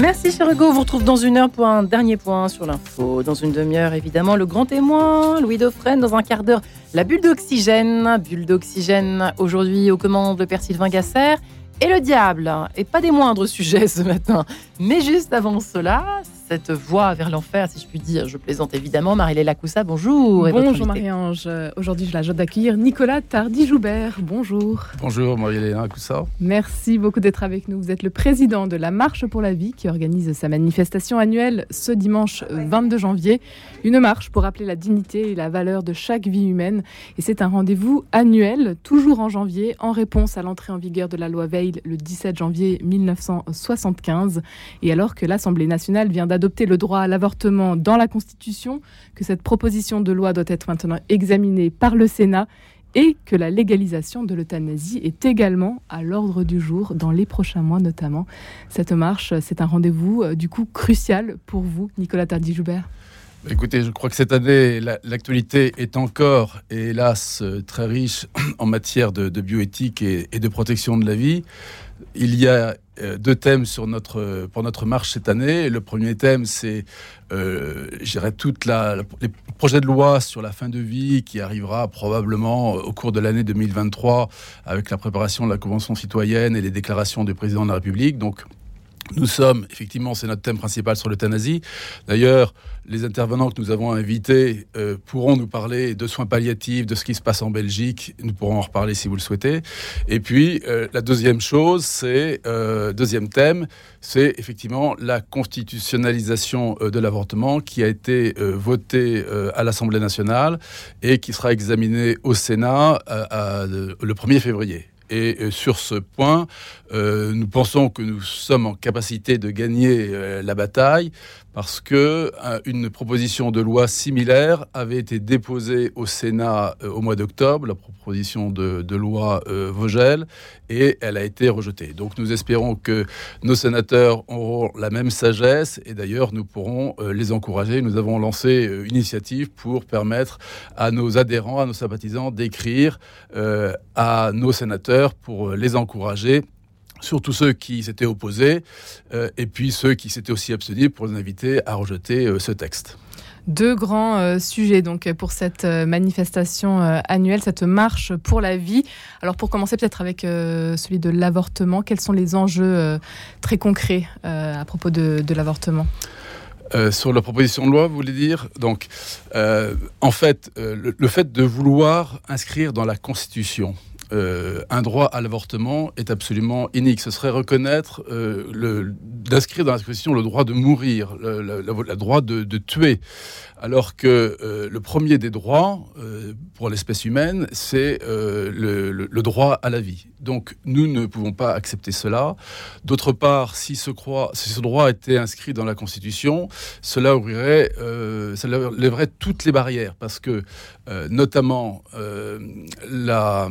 Merci cher Hugo, on vous retrouve dans une heure pour un dernier point sur l'info. Dans une demi-heure, évidemment, le grand témoin, Louis Dauphren. Dans un quart d'heure, la bulle d'oxygène. Bulle d'oxygène, aujourd'hui aux commandes de Père Sylvain Gasser. Et le diable, et pas des moindres sujets ce matin. Mais juste avant cela, cette voie vers l'enfer, si je puis dire. Je plaisante évidemment. Marie-Léla Coussa, bonjour. bonjour Marie-Ange. Aujourd'hui, je la joie d'accueillir Nicolas Tardy-Joubert. Bonjour. Bonjour Marie-Léla Coussa. Merci beaucoup d'être avec nous. Vous êtes le président de la Marche pour la vie qui organise sa manifestation annuelle ce dimanche 22 janvier. Une marche pour rappeler la dignité et la valeur de chaque vie humaine. Et c'est un rendez-vous annuel, toujours en janvier, en réponse à l'entrée en vigueur de la loi Veil le 17 janvier 1975. Et alors que l'Assemblée nationale vient d'adopter adopter le droit à l'avortement dans la Constitution, que cette proposition de loi doit être maintenant examinée par le Sénat et que la légalisation de l'euthanasie est également à l'ordre du jour dans les prochains mois notamment. Cette marche, c'est un rendez-vous euh, du coup crucial pour vous, Nicolas Tardy-Joubert. Écoutez, je crois que cette année, l'actualité est encore, hélas, très riche en matière de, bioéthique et, de protection de la vie. Il y a euh, deux thèmes pour notre marche cette année. Le premier thème, c'est, euh, toute la, les projets de loi sur la fin de vie qui arrivera probablement au cours de l'année 2023 avec la préparation de la Convention citoyenne et les déclarations du président de la République. Donc, nous sommes, effectivement, c'est notre thème principal sur l'euthanasie. D'ailleurs, les intervenants que nous avons invités euh, pourront nous parler de soins palliatifs, de ce qui se passe en Belgique. Nous pourrons en reparler si vous le souhaitez. Et puis, euh, la deuxième chose, c'est, euh, deuxième thème, c'est effectivement la constitutionnalisation de l'avortement qui a été votée à l'Assemblée nationale et qui sera examinée au Sénat le 1er février. Et sur ce point, euh, nous pensons que nous sommes en capacité de gagner euh, la bataille parce que euh, une proposition de loi similaire avait été déposée au Sénat au mois d'octobre, la proposition de, de loi Vogel, et elle a été rejetée. Donc nous espérons que nos sénateurs auront la même sagesse et d'ailleurs nous pourrons les encourager. Nous avons lancé une initiative pour permettre à nos adhérents, à nos sympathisants d'écrire à nos sénateurs pour les encourager surtout ceux qui s'étaient opposés, euh, et puis ceux qui s'étaient aussi abstenus pour les inviter à rejeter euh, ce texte. Deux grands euh, sujets donc pour cette manifestation annuelle, cette marche pour la vie. Alors pour commencer peut-être avec celui de l'avortement, quels sont les enjeux très concrets à propos de, l'avortement? Sur la proposition de loi, vous voulez dire? Donc, en fait, le, fait de vouloir inscrire dans la Constitution euh, un droit à l'avortement est absolument inique. Ce serait reconnaître, euh, d'inscrire dans la Constitution le droit de mourir, le, droit de, tuer. Alors que euh, le premier des droits pour l'espèce humaine, c'est le, droit à la vie. Donc nous ne pouvons pas accepter cela. D'autre part, si ce, si ce, droit était inscrit dans la Constitution, cela ouvrirait, cela lèverait toutes les barrières, parce que notamment la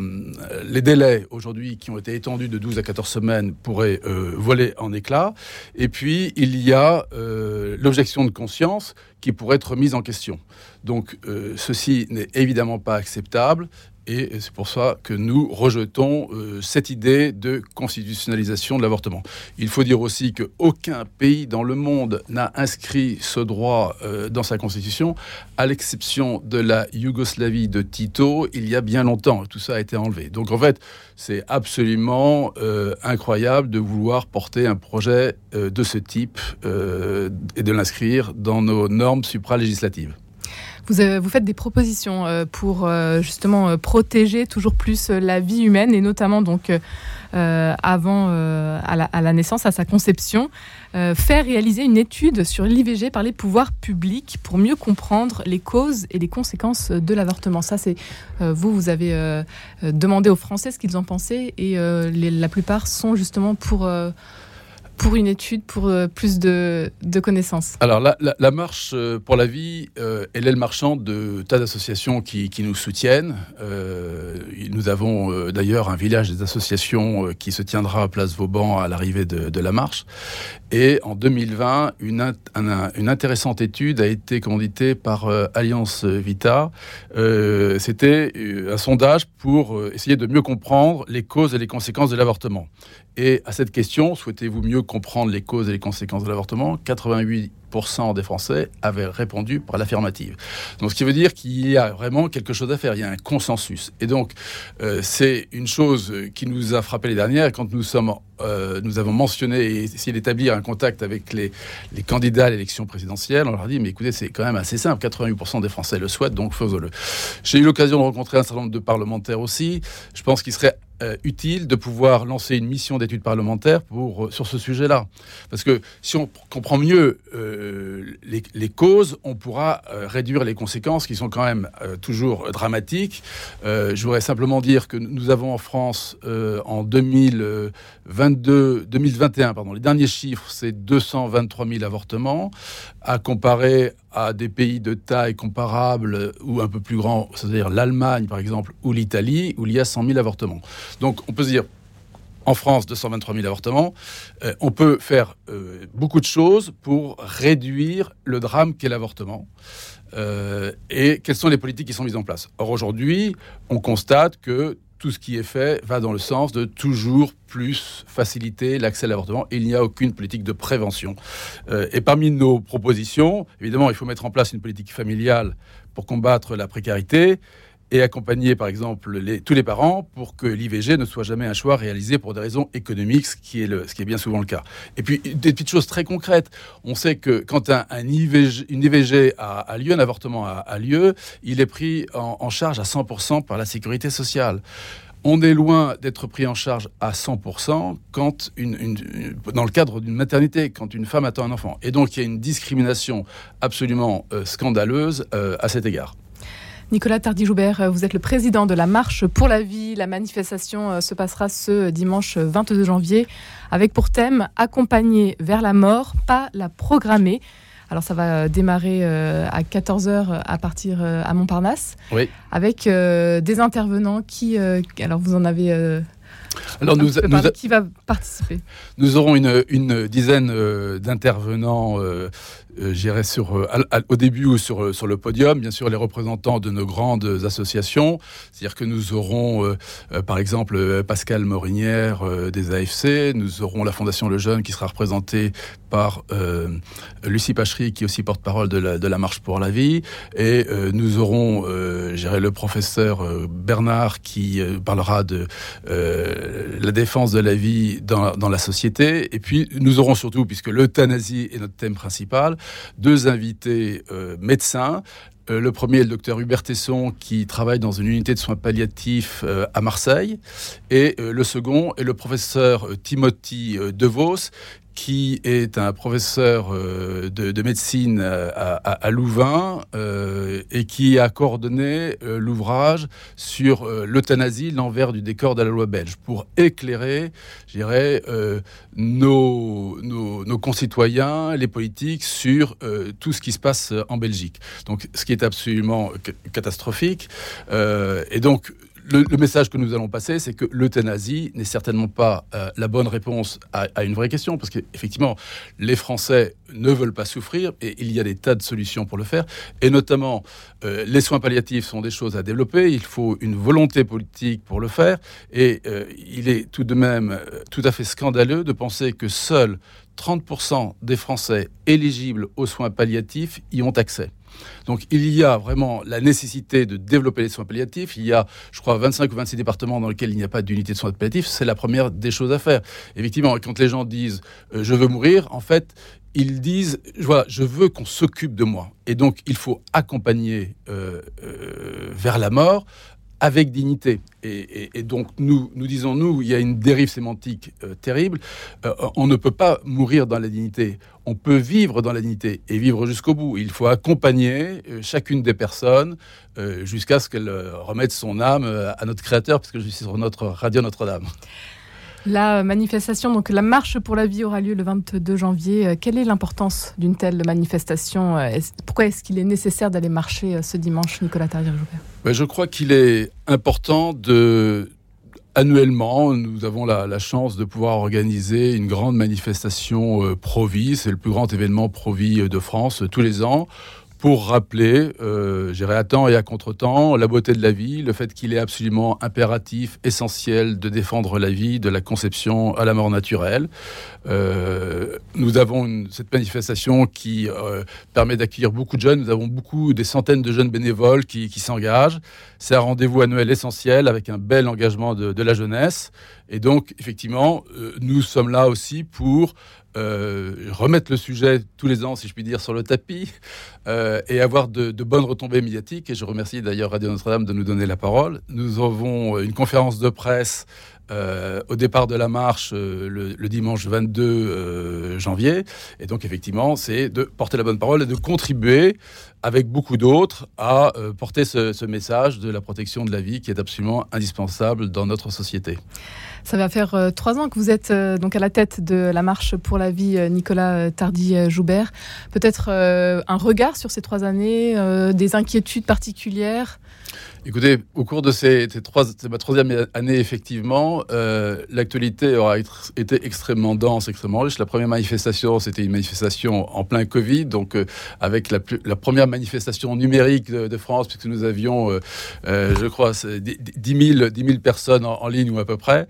les délais aujourd'hui qui ont été étendus de 12 à 14 semaines pourraient euh, voler en éclats. Et puis, il y a euh, l'objection de conscience qui pourrait être mise en question. Donc, euh, ceci n'est évidemment pas acceptable. Et c'est pour ça que nous rejetons euh, cette idée de constitutionnalisation de l'avortement. Il faut dire aussi qu'aucun pays dans le monde n'a inscrit ce droit euh, dans sa constitution, à l'exception de la Yougoslavie de Tito, il y a bien longtemps. Tout ça a été enlevé. Donc en fait, c'est absolument euh, incroyable de vouloir porter un projet de ce type et de l'inscrire dans nos normes supralégislatives. Vous, faites des propositions euh, pour euh, justement euh, protéger toujours plus la vie humaine et notamment donc avant à la, naissance, à sa conception, faire réaliser une étude sur l'IVG par les pouvoirs publics pour mieux comprendre les causes et les conséquences de l'avortement. Ça, c'est vous, vous avez demandé aux Français ce qu'ils en pensaient et la plupart sont justement pour pour une étude, pour euh, plus de, connaissances Alors, la, marche euh, pour la vie, euh, elle est le marchand de tas d'associations qui, nous soutiennent. nous avons d'ailleurs un village des associations qui se tiendra à Place Vauban à l'arrivée de, la marche. Et en 2020, une, intéressante étude a été commanditée par euh, Alliance Vita. Euh, C'était un sondage pour essayer de mieux comprendre les causes et les conséquences de l'avortement. Et à cette question, souhaitez-vous mieux comprendre les causes et les conséquences de l'avortement? 88 des Français avaient répondu par l'affirmative. Donc, ce qui veut dire qu'il y a vraiment quelque chose à faire. Il y a un consensus. Et donc, euh, c'est une chose qui nous a frappé les dernières quand nous sommes, euh, nous avons mentionné et essayé d'établir un contact avec les, candidats à l'élection présidentielle. On leur a dit, mais écoutez, c'est quand même assez simple. 88% des Français le souhaitent, donc faisons-le. J'ai eu l'occasion de rencontrer un certain nombre de parlementaires aussi. Je pense qu'il serait euh, utile de pouvoir lancer une mission d'études parlementaires pour, euh, sur ce sujet-là. Parce que si on comprend mieux euh, les, causes, on pourra réduire les conséquences qui sont quand même toujours dramatiques. je voudrais simplement dire que nous avons en France en 2022, 2021, pardon, les derniers chiffres, c'est 223 000 avortements, à comparer à des pays de taille comparable ou un peu plus grand, c'est-à-dire l'Allemagne par exemple ou l'Italie, où il y a 100 000 avortements. Donc on peut se dire, en France, 223 000 avortements, euh, on peut faire euh, beaucoup de choses pour réduire le drame qu'est l'avortement. Euh, et quelles sont les politiques qui sont mises en place Or aujourd'hui, on constate que tout ce qui est fait va dans le sens de toujours plus faciliter l'accès à l'avortement. Il n'y a aucune politique de prévention. Et parmi nos propositions, évidemment, il faut mettre en place une politique familiale pour combattre la précarité et accompagner, par exemple, tous les parents pour que l'IVG ne soit jamais un choix réalisé pour des raisons économiques, ce qui est, bien souvent le cas. Et puis, des petites choses très concrètes. On sait que quand un, IVG, une IVG a, lieu, un avortement a, lieu, il est pris en, charge à 100% par la sécurité sociale on est loin d'être pris en charge à 100% quand dans le cadre d'une maternité, quand une femme attend un enfant. Et donc il y a une discrimination absolument euh, scandaleuse euh, à cet égard. Nicolas Tardy-Joubert, euh, vous êtes le président de la Marche pour la vie. La manifestation euh, se passera ce dimanche 22 janvier avec pour thème Accompagner vers la mort, pas la programmer. Alors ça va euh, démarrer à 14h à partir à Montparnasse. Oui. Avec des intervenants qui... alors vous en avez... Alors nous, qui va participer? Nous aurons une, une dizaine d'intervenants euh, j'irai sur, euh, au début ou sur, euh, sur le podium, bien sûr, les représentants de nos grandes associations. C'est-à-dire que nous aurons, par exemple, Pascal Morinière des AFC, nous aurons la Fondation Le Jeune qui sera représentée par Lucie Pachery, qui est aussi porte-parole de la, de la Marche pour la vie, et nous aurons, j'irai le professeur Bernard qui parlera de la défense de la vie dans, la société, et puis nous aurons surtout, puisque l'euthanasie est notre thème principal, deux invités euh, médecins. Euh, le premier est le docteur Hubert Tesson qui travaille dans une unité de soins palliatifs euh, à Marseille. Et le second est le professeur Timothy DeVos qui est un professeur euh, de, médecine à, Louvain euh, et qui a coordonné euh, l'ouvrage sur l'euthanasie, l'envers du décor de la loi belge, pour éclairer, je dirais, nos, nos, concitoyens, les politiques, sur tout ce qui se passe en Belgique. Donc, ce qui est absolument catastrophique. et donc, le, message que nous allons passer, c'est que l'euthanasie n'est certainement pas euh, la bonne réponse à, une vraie question, parce qu'effectivement, les Français ne veulent pas souffrir, et il y a des tas de solutions pour le faire, et notamment, euh, les soins palliatifs sont des choses à développer, il faut une volonté politique pour le faire, et euh, il est tout de même tout à fait scandaleux de penser que seuls 30% des Français éligibles aux soins palliatifs y ont accès. Donc il y a vraiment la nécessité de développer les soins palliatifs. Il y a, je crois, 25 ou 26 départements dans lesquels il n'y a pas d'unité de soins palliatifs. C'est la première des choses à faire. Effectivement, quand les gens disent euh, je veux mourir, en fait, ils disent voilà, je veux qu'on s'occupe de moi. Et donc il faut accompagner euh, euh, vers la mort avec dignité. Et, donc, nous, nous disons, nous, il y a une dérive sémantique euh, terrible. Euh, on ne peut pas mourir dans la dignité. On peut vivre dans la dignité et vivre jusqu'au bout. Il faut accompagner euh, chacune des personnes jusqu'à ce qu'elle remette son âme à notre Créateur, puisque je suis sur notre radio Notre-Dame. La manifestation, donc la marche pour la vie aura lieu le 22 janvier. Quelle est l'importance d'une telle manifestation Pourquoi est-ce qu'il est nécessaire d'aller marcher ce dimanche, Nicolas Tardier-Joubert je crois qu'il est important de Annuellement, nous avons la, chance de pouvoir organiser une grande manifestation pro-vie. C'est le plus grand événement pro-vie de France tous les ans pour rappeler, euh, j'irai à temps et à contre-temps, la beauté de la vie, le fait qu'il est absolument impératif, essentiel de défendre la vie de la conception à la mort naturelle. Euh, nous avons cette manifestation qui euh, permet d'accueillir beaucoup de jeunes. Nous avons beaucoup, des centaines de jeunes bénévoles qui, qui s'engagent. C'est un rendez-vous annuel essentiel avec un bel engagement de, de la jeunesse. Et donc, effectivement, euh, nous sommes là aussi pour euh, remettre le sujet tous les ans, si je puis dire, sur le tapis euh, et avoir de, bonnes retombées médiatiques. Et je remercie d'ailleurs Radio Notre-Dame de nous donner la parole. Nous avons une conférence de presse au départ de la marche le, dimanche 22 janvier. Et donc, effectivement, c'est de porter la bonne parole et de contribuer avec beaucoup d'autres à porter ce, ce message de la protection de la vie qui est absolument indispensable dans notre société. Ça va faire euh, trois ans que vous êtes euh, donc à la tête de la marche pour la vie, euh, Nicolas Tardy-Joubert. Peut-être un regard sur ces trois années, des inquiétudes particulières? Écoutez, au cours de ces, trois, ma troisième année, effectivement, euh, l'actualité aura été extrêmement dense, extrêmement riche. La première manifestation, c'était une manifestation en plein Covid, donc euh, avec la, première manifestation numérique de, France, puisque nous avions, euh, je crois, 10 000, 10 000 personnes en, ligne ou à peu près.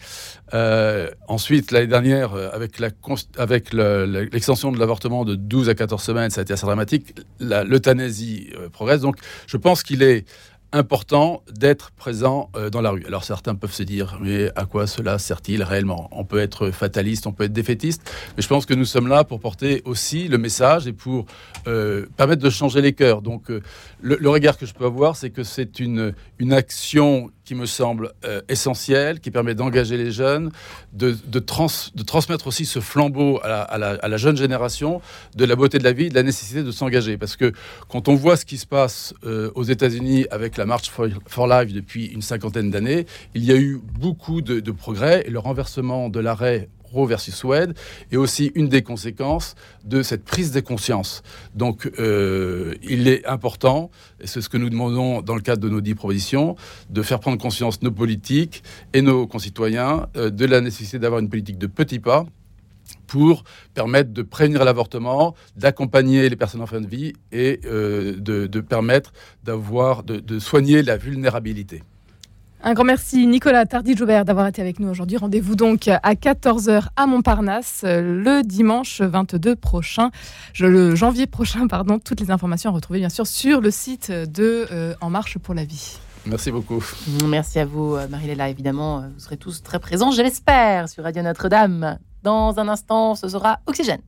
ensuite, l'année dernière, avec l'extension avec de l'avortement de 12 à 14 semaines, ça a été assez dramatique. L'euthanasie progresse. Donc, je pense qu'il est important d'être présent euh, dans la rue. Alors certains peuvent se dire, mais à quoi cela sert-il réellement? On peut être fataliste, on peut être défaitiste, mais je pense que nous sommes là pour porter aussi le message et pour euh, permettre de changer les cœurs. Donc euh, le, regard que je peux avoir, c'est que c'est une, une action qui me semble essentielle, qui permet d'engager les jeunes, de, de, de, transmettre aussi ce flambeau à la, à la, jeune génération de la beauté de la vie, de la nécessité de s'engager. Parce que quand on voit ce qui se passe aux États-Unis avec la March for, Life depuis une cinquantaine d'années, il y a eu beaucoup de, progrès et le renversement de l'arrêt Roe versus Wade est aussi une des conséquences de cette prise de conscience. Donc, euh, il est important, et c'est ce que nous demandons dans le cadre de nos dix propositions, de faire prendre conscience nos politiques et nos concitoyens euh, de la nécessité d'avoir une politique de petits pas pour permettre de prévenir l'avortement, d'accompagner les personnes en fin de vie et euh, de, permettre d'avoir, de, soigner la vulnérabilité. Un grand merci Nicolas Tardy-Joubert d'avoir été avec nous aujourd'hui. Rendez-vous donc à 14h à Montparnasse le dimanche 22 prochain, le janvier prochain, pardon. Toutes les informations à retrouver bien sûr sur le site de euh, En Marche pour la vie. Merci beaucoup. Merci à vous, euh, Marie-Léla. Évidemment, vous serez tous très présents, je l'espère, sur Radio Notre-Dame. Dans un instant, ce sera Oxygène.